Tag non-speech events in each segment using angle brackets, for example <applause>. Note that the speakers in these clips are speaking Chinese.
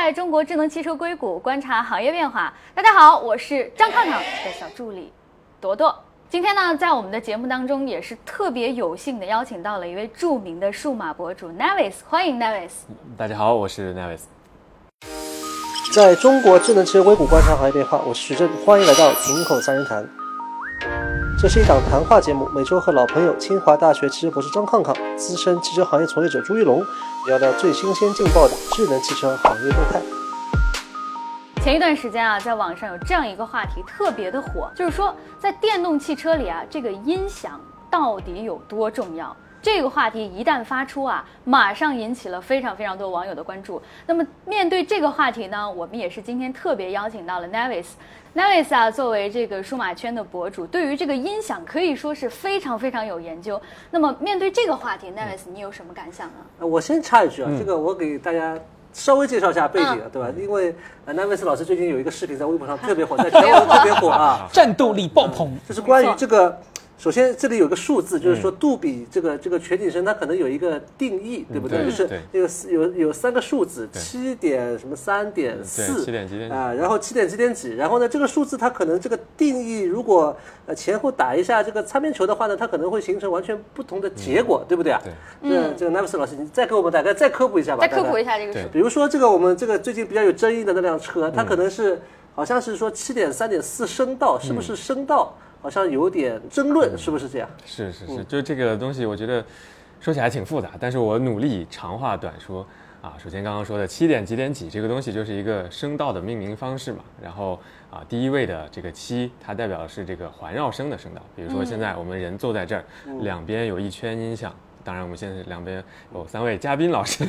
在中国智能汽车硅谷观察行业变化。大家好，我是张抗抗的小助理朵朵。今天呢，在我们的节目当中，也是特别有幸的邀请到了一位著名的数码博主 Navis，欢迎 Navis。大家好，我是 Navis。在中国智能汽车硅谷观察行业变化，我是徐震，欢迎来到井口三人谈。这是一档谈话节目，每周和老朋友清华大学汽车博士张抗抗、资深汽车行业从业者朱一龙聊聊最新鲜劲爆的智能汽车行业动态。前一段时间啊，在网上有这样一个话题特别的火，就是说在电动汽车里啊，这个音响到底有多重要？这个话题一旦发出啊，马上引起了非常非常多网友的关注。那么面对这个话题呢，我们也是今天特别邀请到了 Navis。Navis 啊，作为这个数码圈的博主，对于这个音响可以说是非常非常有研究。那么面对这个话题，Navis 你有什么感想呢？呃我先插一句啊，这个我给大家稍微介绍一下背景啊，对吧？因为呃南维斯老师最近有一个视频在微博上 <laughs> 特别火，在全网 <laughs> 特别火啊，战斗力爆棚。就是关于这个。首先，这里有个数字，就是说杜比这个这个全景声，它可能有一个定义，对不对？对就是对这个有有三个数字，七点什么三点四，七点几点几啊，然后七点几点几，然后呢，这个数字它可能这个定义，如果呃前后打一下这个擦边球的话呢，它可能会形成完全不同的结果，对不对啊？对。这这个奈维斯老师，你再给我们大概再科普一下吧。再科普一下这个比如说这个我们这个最近比较有争议的那辆车，它可能是好像是说七点三点四声道，是不是声道？好像有点争论，是不是这样？是是是，就这个东西，我觉得说起来挺复杂，但是我努力长话短说啊。首先刚刚说的七点几点几这个东西就是一个声道的命名方式嘛，然后啊第一位的这个七，它代表的是这个环绕声的声道，比如说现在我们人坐在这儿，两边有一圈音响。当然，我们现在两边有三位嘉宾老师，<laughs>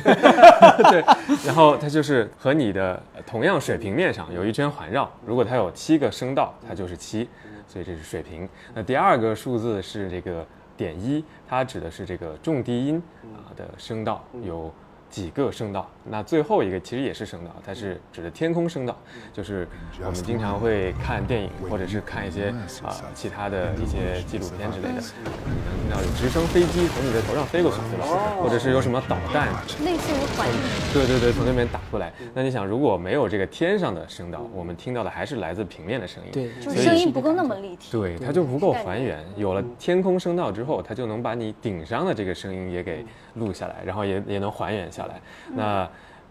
对，然后它就是和你的同样水平面上有一圈环绕，如果它有七个声道，它就是七，所以这是水平。那第二个数字是这个点一，它指的是这个重低音啊的声道有几个声道。那最后一个其实也是声道，它是指的天空声道，就是我们经常会看电影或者是看一些啊、其他的一些纪录片之类的，你能听到有直升飞机从你的头上飞过去，对吧？或者是有什么导弹类似于环境。对对对，从那边打过来。那你想，如果没有这个天上的声道，我们听到的还是来自平面的声音。对，就是声音不够那么立体。对，它就不够还原。有了天空声道之后，它就能把你顶上的这个声音也给录下来，然后也也能还原下来。那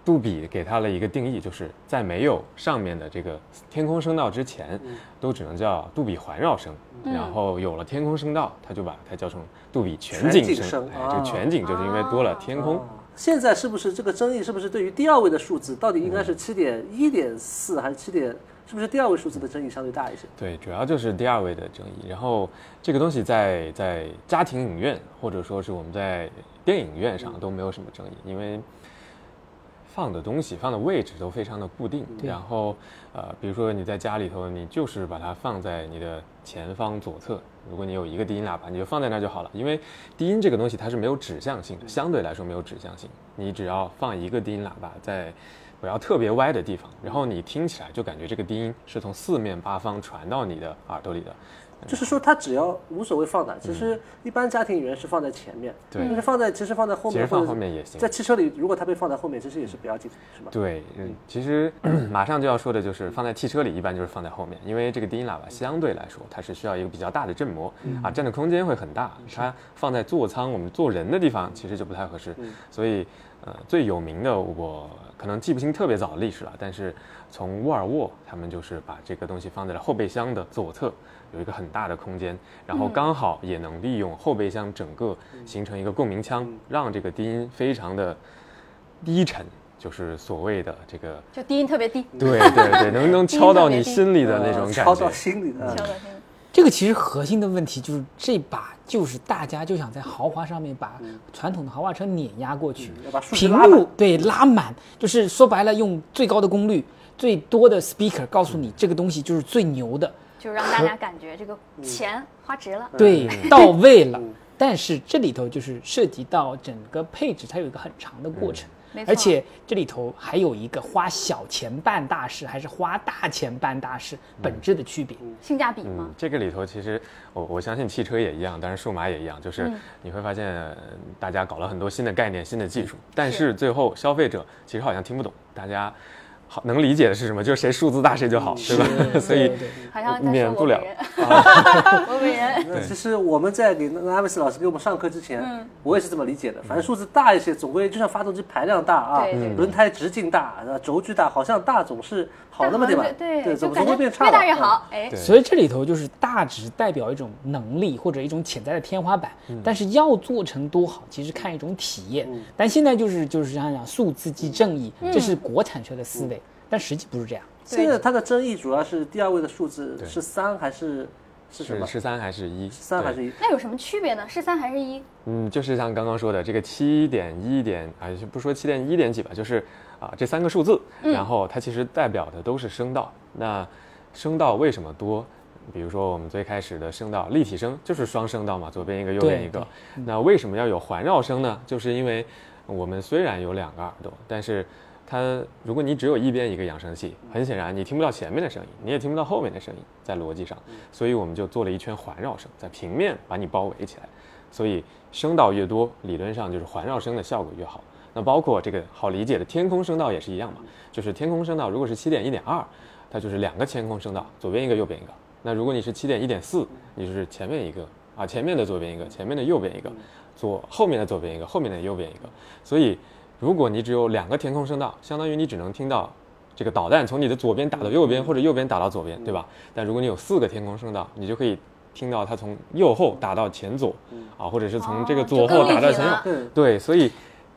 杜比给它了一个定义，就是在没有上面的这个天空声道之前，都只能叫杜比环绕声。然后有了天空声道，它就把它叫成杜比全景声。这个啊全景就是因为多了天空。现在是不是这个争议？是不是对于第二位的数字，到底应该是七点一点四还是七点？是不是第二位数字的争议相对大一些？对，主要就是第二位的争议。然后这个东西在在家庭影院或者说是我们在电影院上都没有什么争议，因为放的东西放的位置都非常的固定。然后呃，比如说你在家里头，你就是把它放在你的前方左侧。如果你有一个低音喇叭，你就放在那儿就好了。因为低音这个东西它是没有指向性的，相对来说没有指向性。你只要放一个低音喇叭在不要特别歪的地方，然后你听起来就感觉这个低音是从四面八方传到你的耳朵里的。就是说，它只要无所谓放哪，其实一般家庭语言是放在前面，对。但是放在其实放在后面，其实放后面也行。在汽车里，如果它被放在后面，其实也是不要紧的，是吧？对，嗯，其实马上就要说的就是放在汽车里，一般就是放在后面，因为这个低音喇叭相对来说它是需要一个比较大的振膜啊，占的空间会很大。它放在座舱我们坐人的地方其实就不太合适，所以呃最有名的我可能记不清特别早的历史了，但是从沃尔沃他们就是把这个东西放在了后备箱的左侧。有一个很大的空间，然后刚好也能利用后备箱整个形成一个共鸣腔，让这个低音非常的低沉，就是所谓的这个就低音特别低，对对对，能能敲到你心里的那种感觉敲到觉。心里的。敲到心里。这个其实核心的问题就是这把就是大家就想在豪华上面把传统的豪华车碾压过去，屏幕对拉满，就是说白了用最高的功率、最多的 speaker 告诉你这个东西就是最牛的，就让大家感觉这个钱花值了。对，到位了。但是这里头就是涉及到整个配置，它有一个很长的过程。而且这里头还有一个花小钱办大事，还是花大钱办大事本质的区别。性价比吗？嗯？，这个里头其实我我相信汽车也一样，当然数码也一样，就是你会发现呃大家搞了很多新的概念、新的技术，但是最后消费者其实好像听不懂，大家好能理解的是什么？就是谁数字大谁就好，对吧？<laughs> 所以免不了 <laughs> 我本人，我本人。那其实我们在给那个阿维斯老师给我们上课之前，嗯我也是这么理解的。反正数字大一些，总归就像发动机排量大啊对对对，轮胎直径大，呃轴距大，好像大总是好那么点吧？对，总总会变差越大吧越好。哎，所以这里头就是大只代表一种能力或者一种潜在的天花板，但是要做成多好，其实看一种体验。但现在就是就是想想数字即正义，这是国产车的思维，但实际不是这样。现在它的争议主要是第二位的数字是三还是是什么？是十三还是一？对三还是一？那有什么区别呢？是三还是一？嗯，就是像刚刚说的这个七点一点啊，就不说七点一点几吧，就是啊这三个数字，然后它其实代表的都是声道。那声道为什么多？比如说我们最开始的声道立体声就是双声道嘛，左边一个，右边一个。那为什么要有环绕声呢？就是因为我们虽然有两个耳朵，但是它如果你只有一边一个扬声器，很显然你听不到前面的声音，你也听不到后面的声音，在逻辑上，所以我们就做了一圈环绕声，在平面把你包围起来。所以声道越多，理论上就是环绕声的效果越好。那包括这个好理解的天空声道也是一样嘛，就是天空声道如果是七点一点二，它就是两个天空声道，左边一个，右边一个。那如果你是七点一点四，你就是前面一个啊，前面的左边一个，前面的右边一个，左后面的左边一个，后面的右边一个。所以如果你只有两个天空声道，相当于你只能听到这个导弹从你的左边打到右边，或者右边打到左边，对吧？但如果你有四个天空声道，你就可以听到它从右后打到前左，啊，或者是从这个哦左后打到前右。对，所以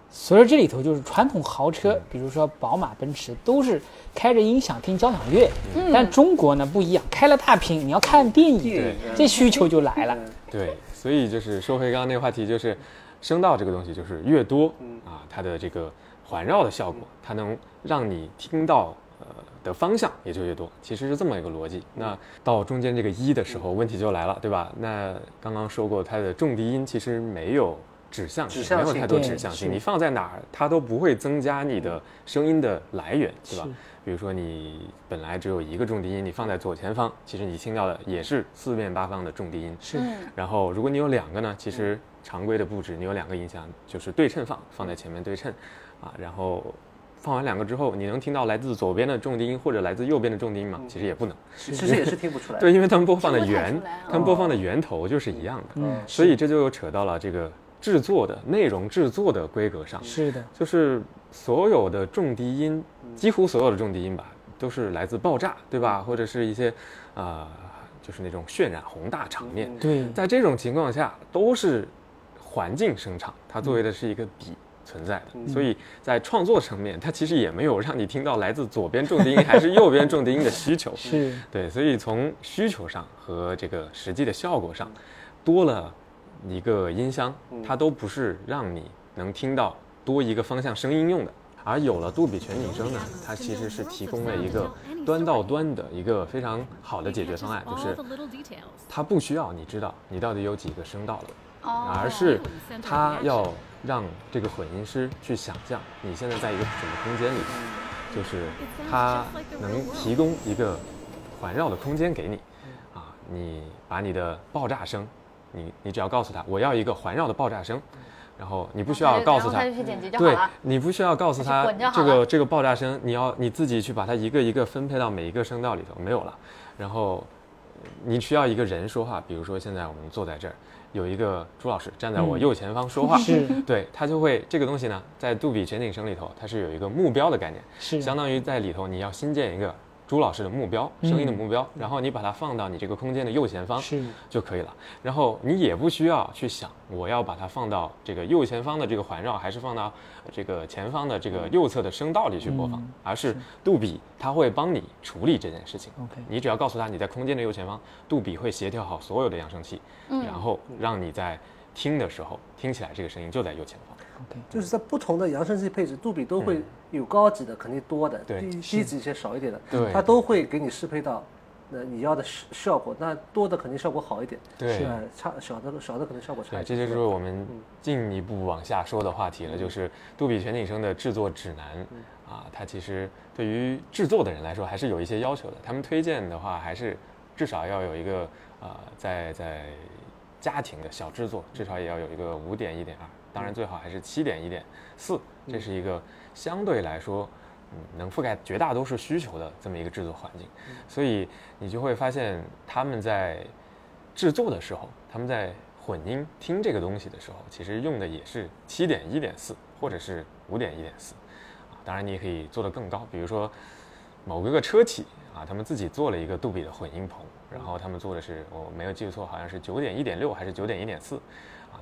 所以这里头就是传统豪车，比如说宝马、奔驰，都是开着音响听交响乐，但中国呢不一样，开了大屏，你要看电影对，这需求就来了。对，所以就是说回刚刚那个话题，就是声道这个东西，就是越多啊，它的这个环绕的效果，它能让你听到呃的方向也就越多，其实是这么一个逻辑。那到中间这个一的时候，问题就来了，对吧？那刚刚说过，它的重低音其实没有。指向性向性没有太多指向性，你放在哪儿，它都不会增加你的声音的来源，对吧？比如说你本来只有一个重低音，你放在左前方，其实你听到的也是四面八方的重低音。是嗯，然后如果你有两个呢，其实常规的布置你有两个音箱，就是对称放，放在前面对称，啊，然后放完两个之后，你能听到来自左边的重低音或者来自右边的重低音吗？其实也不能。其实也是听不出来。对，因为他们播放的源出来啊，他们播放的源头就是一样的，嗯，所以这就又扯到了这个制作的内容制作的规格上。是的，就是所有的重低音，几乎所有的重低音吧，都是来自爆炸，对吧？或者是一些，呃，就是那种渲染宏大场面。对，在这种情况下，都是环境声场，它作为的是一个底存在的，所以在创作层面，它其实也没有让你听到来自左边重低音还是右边重低音的需求。<laughs> 是对，所以从需求上和这个实际的效果上，多了一个音箱，它都不是让你能听到多一个方向声音用的。而有了杜比全景声呢，它其实是提供了一个端到端的一个非常好的解决方案，就是它不需要你知道你到底有几个声道了，哦，而是它要让这个混音师去想象你现在在一个什么空间里，就是它能提供一个环绕的空间给你，啊，你把你的爆炸声，你你只要告诉他我要一个环绕的爆炸声，然后你不需要告诉他对。你不需要告诉他这个这个爆炸声，你要你自己去把它一个一个分配到每一个声道里头，没有了。然后呃你需要一个人说话，比如说现在我们坐在这儿，有一个朱老师站在我嗯右前方说话，<laughs> 是对他就会这个东西呢，在杜比全景声里头，它是有一个目标的概念，是相当于在里头你要新建一个朱老师的目标，声音的嗯目标，然后你把它放到你这个空间的右前方，是就可以了。然后你也不需要去想，我要把它放到这个右前方的这个环绕，还是放到呃这个前方的这个右侧的声道里去播放，嗯而是杜比它会帮你处理这件事情。OK 你只要告诉他你在空间的右前方，杜比会协调好所有的扬声器，嗯然后让你在听的时候听起来这个声音就在右前方。OK，就是在不同的扬声器配置，杜比都会有高级的，肯定多的，对低低级一些少一点的，对。它都会给你适配到，那，你要的效效果，那多的肯定效果好一点，对。呃，差小的少的可能效果差对，一点。这就是我们进一步往下说的话题了，就是杜比全景声的制作指南啊，它其实对于制作的人来说还是有一些要求的。他们推荐的话，还是至少要有一个呃，在在家庭的小制作，至少也要有一个五点一点二，当然最好还是七点一点四，这是一个相对来说嗯能覆盖绝大多数需求的这么一个制作环境，所以你就会发现他们在制作的时候，他们在混音听这个东西的时候，其实用的也是七点一点四或者是五点一点四，啊，当然你也可以做得更高，比如说某个个车企啊，他们自己做了一个杜比的混音棚，然后他们做的是我没有记错，好像是九点一点六还是九点一点四，啊，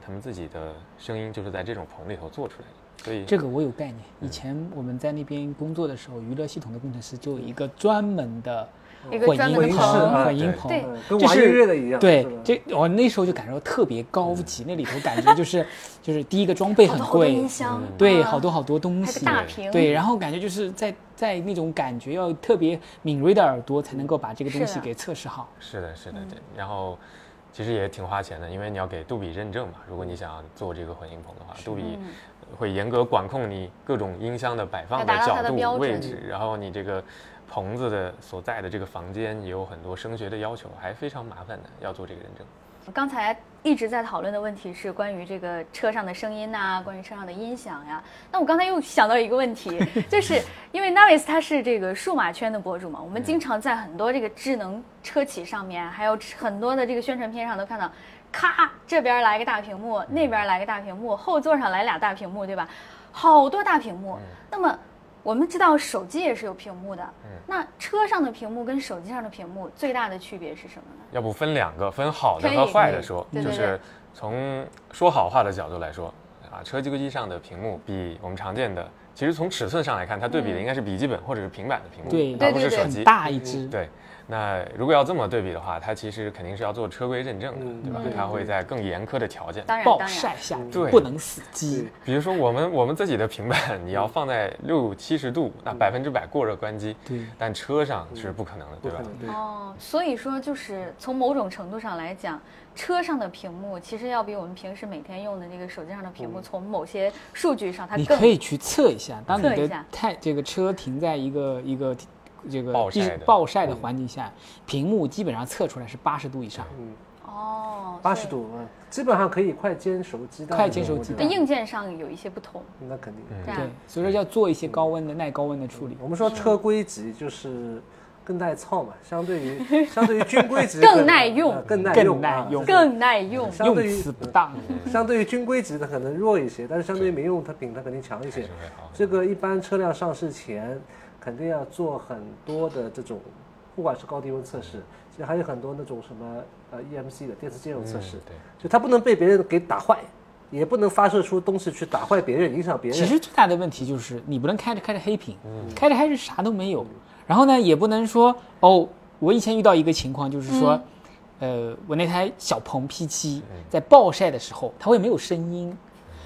他们自己的声音就是在这种棚里头做出来的，所以这个我有概念。以前我们在那边工作的时候，娱乐系统的工程师就有一个专门的一个混音专门的室啊棚，混音棚。跟玩就是音乐的一样，对，这我那时候就感受特别高级，那里头感觉就是 <laughs> 就是第一个装备很贵音，箱，对，啊。好多好多东西。对，然后感觉就是在在那种感觉要特别敏锐的耳朵才能够把这个东西给测试好。是的，是的，嗯。对。然后其实也挺花钱的，因为你要给杜比认证嘛。如果你想做这个混音棚的话，杜比嗯会严格管控你各种音箱的摆放要达到它角度位置，然后你这个棚子的所在的这个房间也有很多声学的要求，还非常麻烦的，要做这个认证。刚才一直在讨论的问题是关于这个车上的声音呐、关于车上的音响呀。那我刚才又想到一个问题，<laughs> 就是因为 Navis 他是这个数码圈的博主嘛，我们经常在很多这个智能车企上面，还有很多的这个宣传片上都看到，咔这边来个大屏幕，那边来个大屏幕，后座上来俩大屏幕，对吧？好多大屏幕。那么我们知道手机也是有屏幕的，那车上的屏幕跟手机上的屏幕最大的区别是什么呢？要不分两个，分好的和坏的说，对对对。就是从说好话的角度来说，啊，车机机上的屏幕比我们常见的，其实从尺寸上来看，它对比的应该是笔记本或者是平板的屏幕，对。而不是对对对很手机。大一只，对，那如果要这么对比的话，它其实肯定是要做车规认证的，嗯对吧？嗯？它会在更严苛的条件。暴当然当然。晒下对。不能死机。比如说我们我们自己的平板，你要放在六七十度，那百分之百过热关机，对。但车上是不可能的，对吧？哦，所以说就是从某种程度上来讲，车上的屏幕其实要比我们平时每天用的那个手机上的屏幕，从某些数据上它更你可以去测一下，当你的测一下。太这个车停在一个一个这个暴晒的暴晒的环境下，屏幕基本上测出来是八十度以上。嗯，哦。八十度，嗯，基本上可以快煎熟鸡蛋。快煎熟鸡蛋那硬件上有一些不同，那肯定。对所以说要做一些高温的耐高温的处理。我们说车规级就是更耐操嘛，相对于 <laughs> 相对于军规级更耐用呃更耐用，啊耐用更耐用。相对于用词不当，相对于军规级的可能弱一些，但是相对于民用它比它肯定强一些。这个一般车辆上市前肯定要做很多的这种，不管是高低温测试，其实还有很多那种什么呃 EMC 的电磁兼容测试，嗯对，就它不能被别人给打坏，也不能发射出东西去打坏别人，影响别人。其实最大的问题就是你不能开着开着黑屏，开着开着啥都没有，然后呢也不能说哦，我以前遇到一个情况就是说，呃，我那台小鹏 P7 在暴晒的时候，它会没有声音。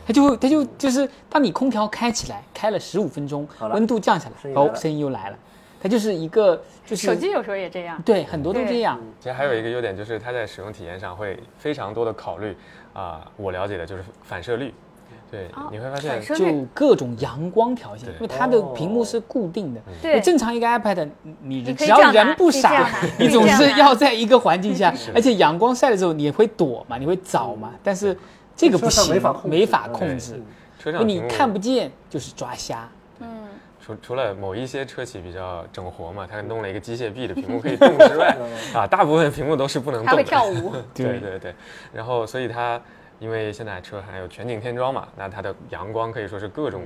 它就会，它就就是，当你空调开起来，开了十五分钟温度降下来，哦，声音又来了。它就是一个，就是手机有时候也这样。对很多都这样。其实还有一个优点就是它在使用体验上会非常多的考虑啊、我了解的就是反射率，对，哦你会发现就各种阳光条件，因为它的屏幕是固定的。对。正常一个 iPad，你只要人不傻 <laughs> 你总是要在一个环境下，<laughs> 而且阳光晒的时候你会躲嘛，你会找嘛，但是这个不行，没法控制没法控制，车上你看不见就是抓瞎。嗯，除除了某一些车企比较整活嘛，它弄了一个机械臂的屏幕可以动之外，<laughs> 啊，大部分屏幕都是不能动的。还会跳舞。<laughs> 对对对，然后所以它因为现在车还有全景天窗嘛，那它的阳光可以说是各种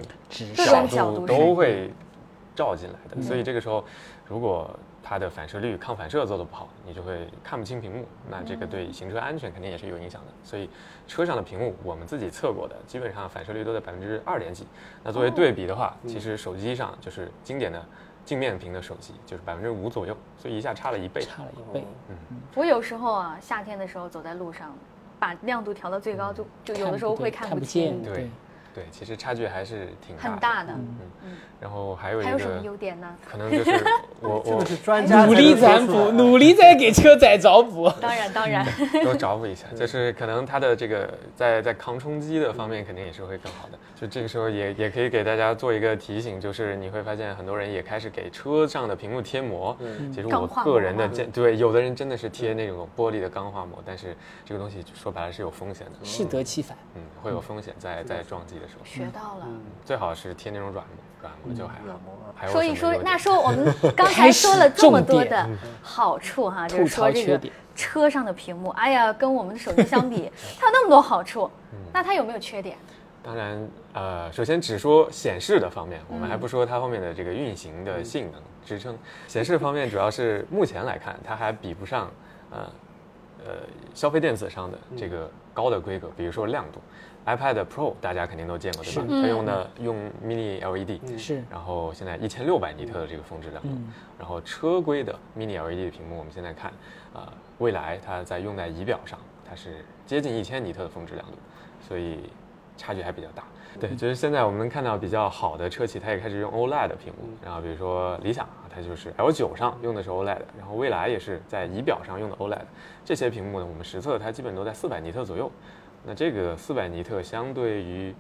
角度都会照进来的，所以这个时候如果它的反射率、抗反射做得不好，你就会看不清屏幕，那这个对行车安全肯定也是有影响的。所以车上的屏幕我们自己测过的，基本上反射率都在百分之二点几。那作为对比的话，其实手机上就是经典的镜面屏的手机，就是百分之五左右，所以一下差了一倍。差了一倍，嗯我有时候啊，夏天的时候走在路上，把亮度调到最高，就就有的时候会看不不见，清，对对，其实差距还是挺大的。很大的。然后还有一还有什么个优点呢？可能就是 <laughs> 我我这个是专家努力才占卜，能说出来努力在给车载找补。当然当然，<laughs> 多找补一下，<laughs> 就是可能它的这个在在抗冲击的方面肯定也是会更好的。就这个时候也也可以给大家做一个提醒，就是你会发现很多人也开始给车上的屏幕贴膜。嗯其实我个人的膜见对，有的人真的是贴那种玻璃的钢化膜，但是这个东西说白了是有风险的，适得其反。嗯，会有风险在在撞击的时候，学到了。最好是贴那种软膜。软膜就还好。还有说一说那说我们 <laughs> 刚才说了这么多的好处哈，就是说这个车上的屏幕，哎呀，跟我们的手机相比，<laughs> 它有那么多好处，那它有没有缺点？当然，呃，首先只说显示的方面，我嗯们还不说它后面的这个运行的性能支撑。显示方面，主要是目前来看，它还比不上呃呃消费电子上的这个高的规格，比如说亮度。iPad Pro 大家肯定都见过对吧？是它用的用 Mini LED，是然后现在一千六百尼特的这个峰值亮度，嗯然后车规的 Mini LED 屏幕，我们现在看，啊、未来它在用在仪表上，它是接近一千尼特的峰值亮度，所以差距还比较大。对，就是现在我们能看到比较好的车企，它也开始用 OLED 屏幕，然后比如说理想啊，它就是 L9 上用的是 OLED，然后蔚来也是在仪表上用的 OLED，这些屏幕呢，我们实测它基本都在四百尼特左右。那这个四百尼特相对于、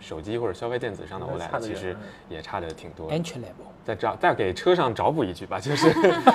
手机或者消费电子上的 OLED 其实也差的挺多的。entry level。再找再给车上找补一句吧，<laughs> 就是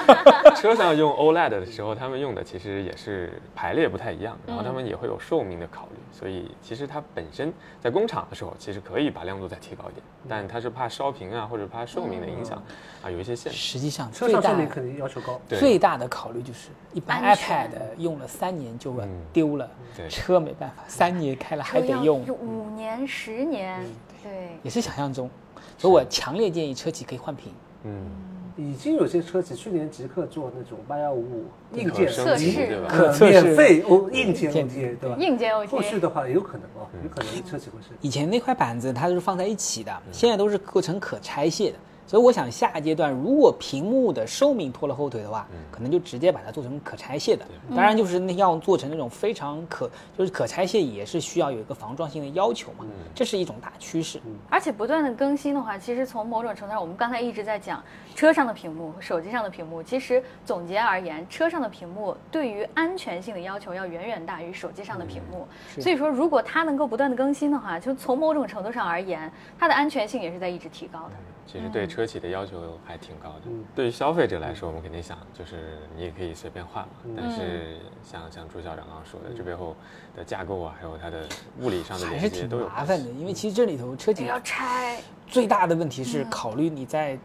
<laughs> 车上用 OLED 的时候，他们用的其实也是排列不太一样，然后他们也会有寿命的考虑，所以其实它本身在工厂的时候，其实可以把亮度再提高一点，但它是怕烧屏啊或者怕寿命的影响啊，有一些限制。实际上车上寿命肯定要求高。对。最大的考虑就是，一般 iPad 用了三年就嗯。丢了，对。车没办法，三年开了还得用，五年、十年，对，也是想象中。所以我强烈建议车企可以换屏。嗯，已经有些车企去年极客做那种八幺五五硬件升测试级对吧？呃可测试免费哦，硬件电 OTA 对吧？硬件 OTA 后续的话有可能哦，有可能车企会是。以前那块板子它都是放在一起的，现在都是构成可拆卸的。所以我想下阶段如果屏幕的寿命拖了后腿的话，可能就直接把它做成可拆卸的。当然就是那要做成那种非常可就是可拆卸也是需要有一个防撞性的要求嘛，这是一种大趋势。而且不断的更新的话，其实从某种程度上，我们刚才一直在讲车上的屏幕和手机上的屏幕。其实总结而言，车上的屏幕对于安全性的要求要远远大于手机上的屏幕。所以说，如果它能够不断的更新的话，就从某种程度上而言，它的安全性也是在一直提高的。其实对车企的要求还挺高的。对于消费者来说，我们肯定想就是你也可以随便换嘛。但是像像朱校长刚刚说的，这背后的架构啊，还有它的物理上的连接都有麻烦的，因为其实这里头车企要拆，最大的问题是考虑你在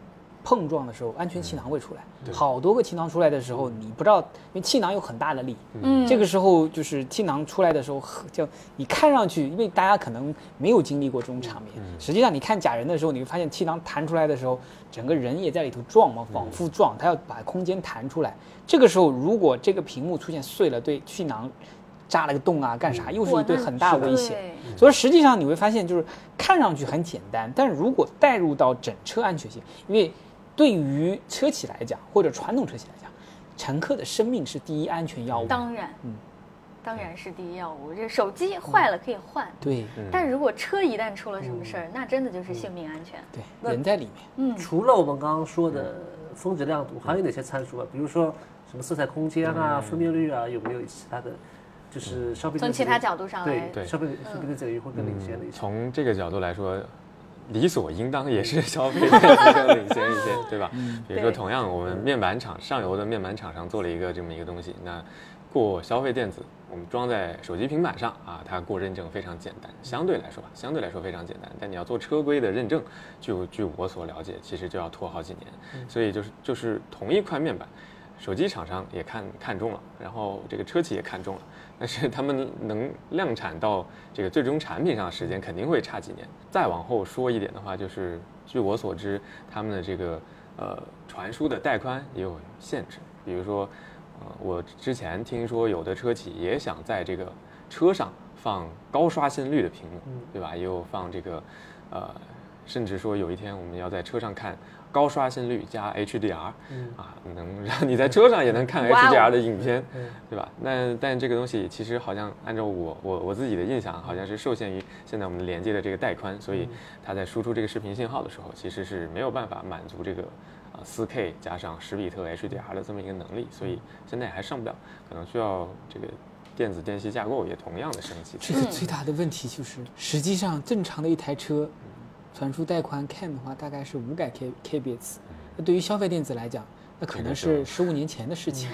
碰撞的时候安全气囊会出来，对。好多个气囊出来的时候，你不知道，因为气囊有很大的力，嗯。这个时候就是气囊出来的时候，呵就你看上去，因为大家可能没有经历过这种场面，实际上你看假人的时候，你会发现气囊弹出来的时候，整个人也在里头撞嘛，反复撞，它要把空间弹出来。这个时候，如果这个屏幕出现碎了，对气囊扎了个洞啊，干啥，又是一堆很大危险。对。所以实际上你会发现，就是看上去很简单，但是如果带入到整车安全性，因为对于车企来讲，或者传统车企来讲，乘客的生命是第一安全要务。当然，嗯当然是第一要务。这手机坏了可以换，对但如果车一旦出了什么事儿，那真的就是性命安全。对，人在里面。嗯，除了我们刚刚说的峰值亮度，还有哪些参数啊？比如说什么色彩空间啊、分辨率啊，有没有其他的？就是消费从其他角度上来对对消费消费者也会更领先的一些。从这个角度来说，理所应当也是消费电子更领先一些，对吧？比如说，同样我们面板厂上游的面板厂商做了一个这么一个东西，那过消费电子，我们装在手机平板上啊，它过认证非常简单，相对来说吧，相对来说非常简单。但你要做车规的认证，据据我所了解，其实就要拖好几年。所以就是就是同一块面板。手机厂商也看看中了，然后这个车企也看中了，<laughs> 但是他们能量产到这个最终产品上的时间肯定会差几年。再往后说一点的话，就是据我所知，他们的这个呃传输的带宽也有限制，比如说，呃，我之前听说有的车企也想在这个车上放高刷新率的屏幕，对吧？也有放这个，呃，甚至说有一天我们要在车上看。高刷新率加 HDR，、啊，能让你在车上也能看 HDR 的影片，对吧？那但这个东西其实好像按照我我我自己的印象，好像是受限于现在我们连接的这个带宽，所以它在输出这个视频信号的时候，其实是没有办法满足这个啊 4K 加上十比特 HDR 的这么一个能力，所以现在还上不了，可能需要这个电子电器架构也同样的升级。这个最大的问题就是，实际上正常的一台车，传输带宽看的话，大概是五百 K kbps。那对于消费电子来讲，那可能是十五年前的事情。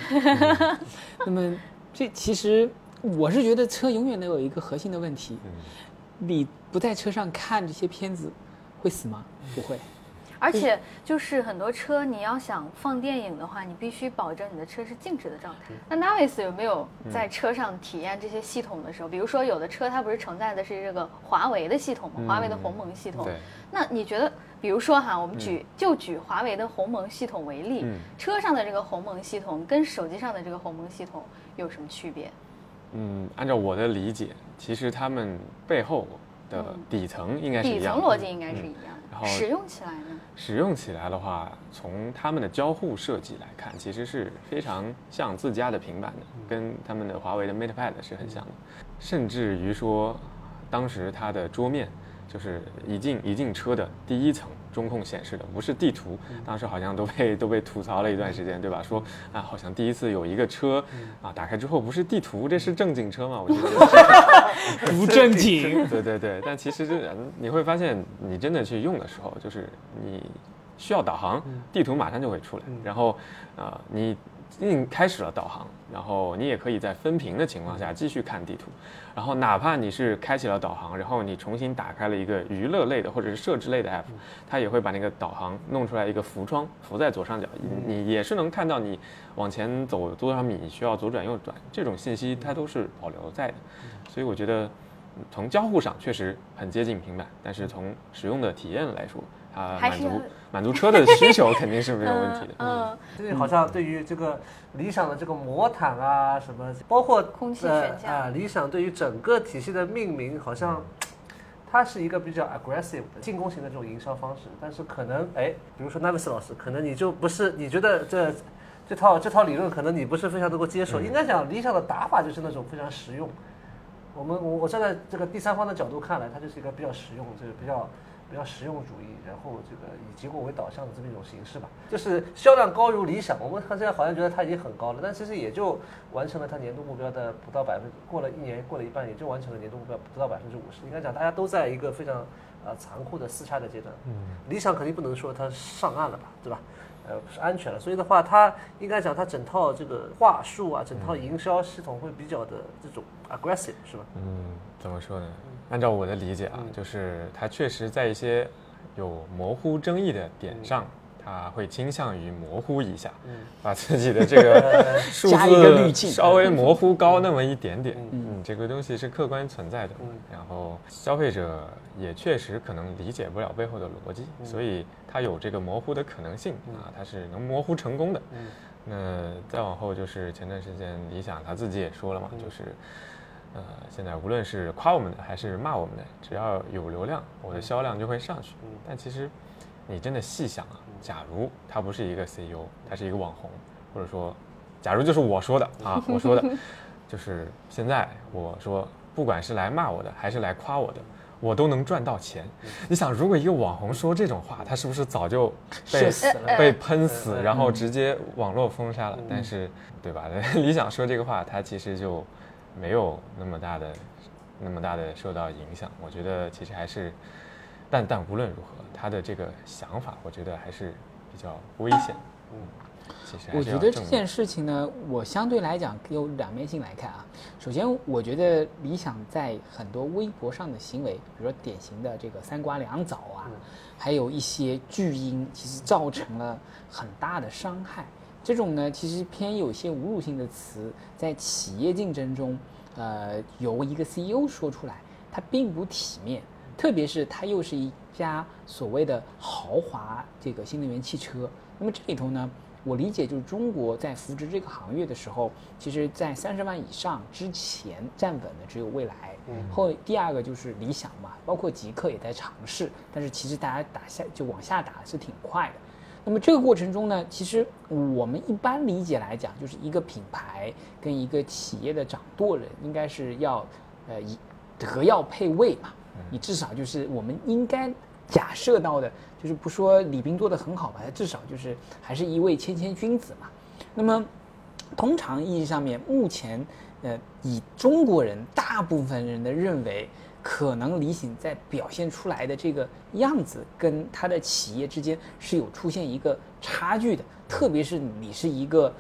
<laughs> 那么，这其实我是觉得车永远都有一个核心的问题：你不在车上看这些片子，会死吗？不会。而且就是很多车，你要想放电影的话，你必须保证你的车是静止的状态。那 Navis 有没有在车上体验这些系统的时候？比如说有的车它不是承载的是这个华为的系统吗？华为的鸿蒙系统。那你觉得，比如说哈，我们举就举华为的鸿蒙系统为例，车上的这个鸿蒙系统跟手机上的这个鸿蒙系统有什么区别？嗯，按照我的理解，其实他们背后的底层应该是一样，底层逻辑应该是一样。然后使用起来呢？使用起来的话，从他们的交互设计来看，其实是非常像自家的平板的，跟他们的华为的 MatePad 是很像的。甚至于说，当时它的桌面就是一进一进车的第一层。中控显示的不是地图，当时好像都被都被吐槽了一段时间，对吧？说啊，好像第一次有一个车啊，打开之后不是地图，这是正经车吗？我觉得 <laughs> 不正经。对对对，但其实这你会发现，你真的去用的时候，就是你需要导航，地图马上就会出来，然后啊，你。已经开始了导航，然后你也可以在分屏的情况下继续看地图，然后哪怕你是开启了导航，然后你重新打开了一个娱乐类的或者是设置类的 app，它也会把那个导航弄出来一个浮窗浮在左上角，你也是能看到你往前走多少米需要左转右转这种信息它都是保留在的，所以我觉得从交互上确实很接近平板，但是从使用的体验来说。啊，满足满足车的需求肯定是没有问题的。嗯，最近好像对于这个理想的这个魔毯啊，什么包括空气悬架啊，理想对于整个体系的命名，好像它是一个比较 aggressive 的进攻型的这种营销方式。但是可能哎，比如说 Navis 老师，可能你就不是你觉得这这套这套理论，可能你不是非常能够接受。应该讲理想的打法就是那种非常实用。我们我我站在这个第三方的角度看来，它就是一个比较实用，就是比较。比较实用主义，然后这个以结果为导向的这么一种形式吧，就是销量高如理想。我们看现在好像觉得它已经很高了，但其实也就完成了它年度目标的不到百分，过了一年，过了一半，也就完成了年度目标不到百分之五十。应该讲大家都在一个非常呃残酷的厮杀的阶段。嗯，理想肯定不能说它上岸了吧，对吧？呃，是安全了。所以的话，它应该讲它整套这个话术啊，整套营销系统会比较的这种 aggressive，是吧？嗯，怎么说呢？按照我的理解啊，就是它确实在一些有模糊争议的点上，它会倾向于模糊一下，把自己的这个 <laughs> 数字稍微模糊高那么一点点。嗯，这个东西是客观存在的。然后消费者也确实可能理解不了背后的逻辑，所以它有这个模糊的可能性啊，它是能模糊成功的。那再往后就是前段时间理想他自己也说了嘛，就是。呃，现在无论是夸我们的还是骂我们的，只要有流量，我的销量就会上去。但其实，你真的细想啊，假如他不是一个 CEO，他是一个网红，或者说，假如就是我说的啊，<laughs> 我说的，就是现在我说，不管是来骂我的还是来夸我的，我都能赚到钱。你想，如果一个网红说这种话，他是不是早就被被喷死，然后直接网络封杀了？但是，对吧？<laughs> 理想说这个话，他其实就。没有那么大的、那么大的受到影响，我觉得其实还是，但但无论如何，他的这个想法，我觉得还是比较危险。嗯，其实我觉得这件事情呢，我相对来讲有两面性来看啊。首先，我觉得理想在很多微博上的行为，比如说典型的这个三瓜两枣啊，还有一些巨婴，其实造成了很大的伤害。这种呢，其实偏有些侮辱性的词，在企业竞争中，呃，由一个 CEO 说出来，它并不体面。特别是它又是一家所谓的豪华这个新能源汽车。那么这里头呢，我理解就是中国在扶植这个行业的时候，其实在三十万以上之前站稳的只有蔚来，后第二个就是理想嘛，包括极客也在尝试，但是其实大家打下就往下打是挺快的。那么这个过程中呢，其实我们一般理解来讲，就是一个品牌跟一个企业的掌舵人，应该是要，呃，以德要配位嘛。你至少就是我们应该假设到的，就是不说李斌做的很好吧，他至少就是还是一位谦谦君子嘛。那么，通常意义上面，目前，呃，以中国人大部分人的认为。可能李醒在表现出来的这个样子，跟他的企业之间是有出现一个差距的。特别是你是一个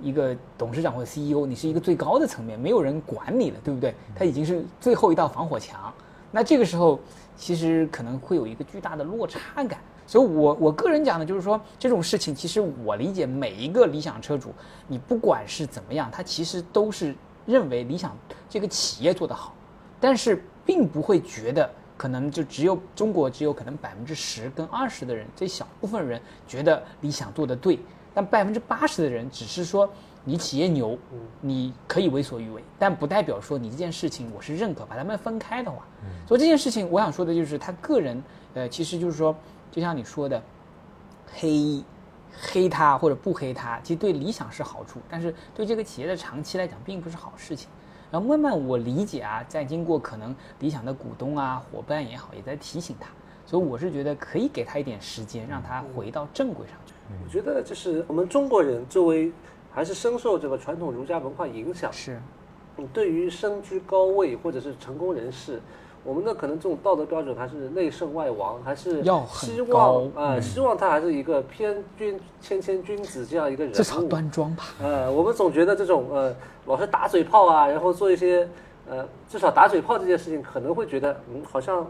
一个董事长或者 CEO，你是一个最高的层面，没有人管你了，对不对？他已经是最后一道防火墙。那这个时候，其实可能会有一个巨大的落差感。所以我我个人讲的就是说这种事情，其实我理解每一个理想车主，你不管是怎么样，他其实都是认为理想这个企业做得好，但是并不会觉得可能就只有中国只有可能百分之十跟二十的人，这小部分人觉得理想做得对，但百分之八十的人只是说。你企业牛，你可以为所欲为，但不代表说你这件事情我是认可。把他们分开的话，所以这件事情我想说的就是他个人，呃，其实就是说，就像你说的，黑黑他或者不黑他，其实对理想是好处，但是对这个企业的长期来讲并不是好事情。然后慢慢我理解啊，在经过可能理想的股东啊伙伴也好，也在提醒他，所以我是觉得可以给他一点时间，让他回到正轨上去。我觉得就是我们中国人作为。还是深受这个传统儒家文化影响。是，对于身居高位或者是成功人士，我们的可能这种道德标准还是内圣外王，还是希望啊，希望他还是一个偏君谦谦君子这样一个人物，至少端庄吧。呃，我们总觉得这种呃老是打嘴炮啊，然后做一些呃至少打嘴炮这件事情，可能会觉得嗯好像。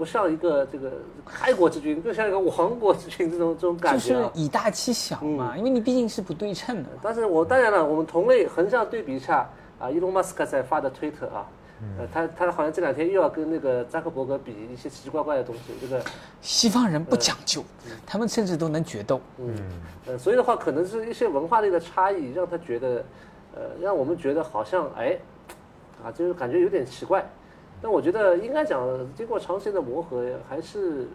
不像一个这个开国之君，更像一个亡国之君这种这种感觉，就是以大欺小嘛。因为你毕竟是不对称的。但是我当然了，我们同类横向对比一下啊，伊隆马斯克在发的推特啊，呃，他他好像这两天又要跟那个扎克伯格比一些奇奇怪怪的东西。这个西方人不讲究，他们甚至都能决斗。嗯，呃，所以的话，可能是一些文化类的差异，让他觉得，呃，让我们觉得好像哎，啊，就是感觉有点奇怪。但我觉得应该讲，经过长时间的磨合，还是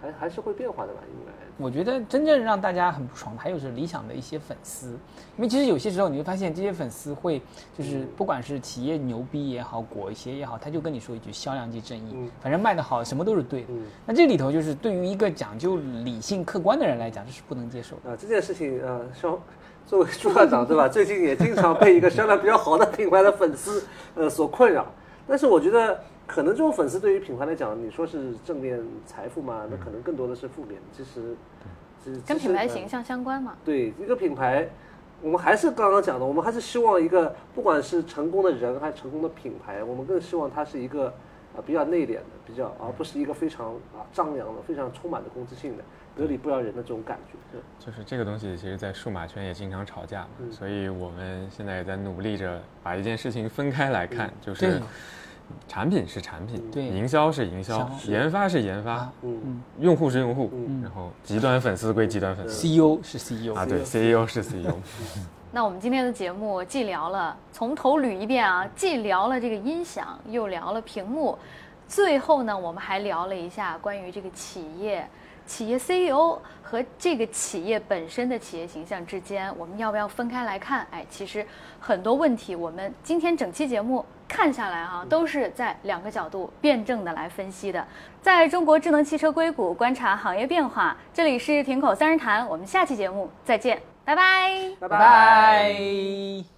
还还是会变化的吧？应该。我觉得真正让大家很不爽的，还有是理想的一些粉丝，因为其实有些时候你会发现，这些粉丝会就是不管是企业牛逼也好，裹挟也好，他就跟你说一句销量即正义，反正卖得好，什么都是对的。那这里头就是对于一个讲究理性客观的人来讲，这是不能接受的。啊，这件事情啊，像作为朱校长对吧？最近也经常被一个销量比较好的品牌的粉丝呃所困扰。但是我觉得，可能这种粉丝对于品牌来讲，你说是正面财富嘛？那可能更多的是负面。其实，跟品牌形象相关嘛？对，一个品牌，我们还是刚刚讲的，我们还是希望一个，不管是成功的人还是成功的品牌，我们更希望它是一个啊比较内敛的，比较而不是一个非常啊张扬的、非常充满的攻击性的。得理不饶人的这种感觉，就是这个东西，其实，在数码圈也经常吵架嘛。所以我们现在也在努力着把一件事情分开来看，就是产品是产品，对，营销是营销，研发是研发，嗯，用户是用户，然后极端粉丝归极端粉丝，CEO 是 CEO 啊，对，CEO 是 CEO。<laughs> 那我们今天的节目既聊了，从头捋一遍啊，既聊了这个音响，又聊了屏幕，最后呢，我们还聊了一下关于这个企业。企业 CEO 和这个企业本身的企业形象之间，我们要不要分开来看？哎，其实很多问题，我们今天整期节目看下来啊，都是在两个角度辩证的来分析的。在中国智能汽车硅谷观察行业变化，这里是亭口三人谈，我们下期节目再见，拜拜，拜拜。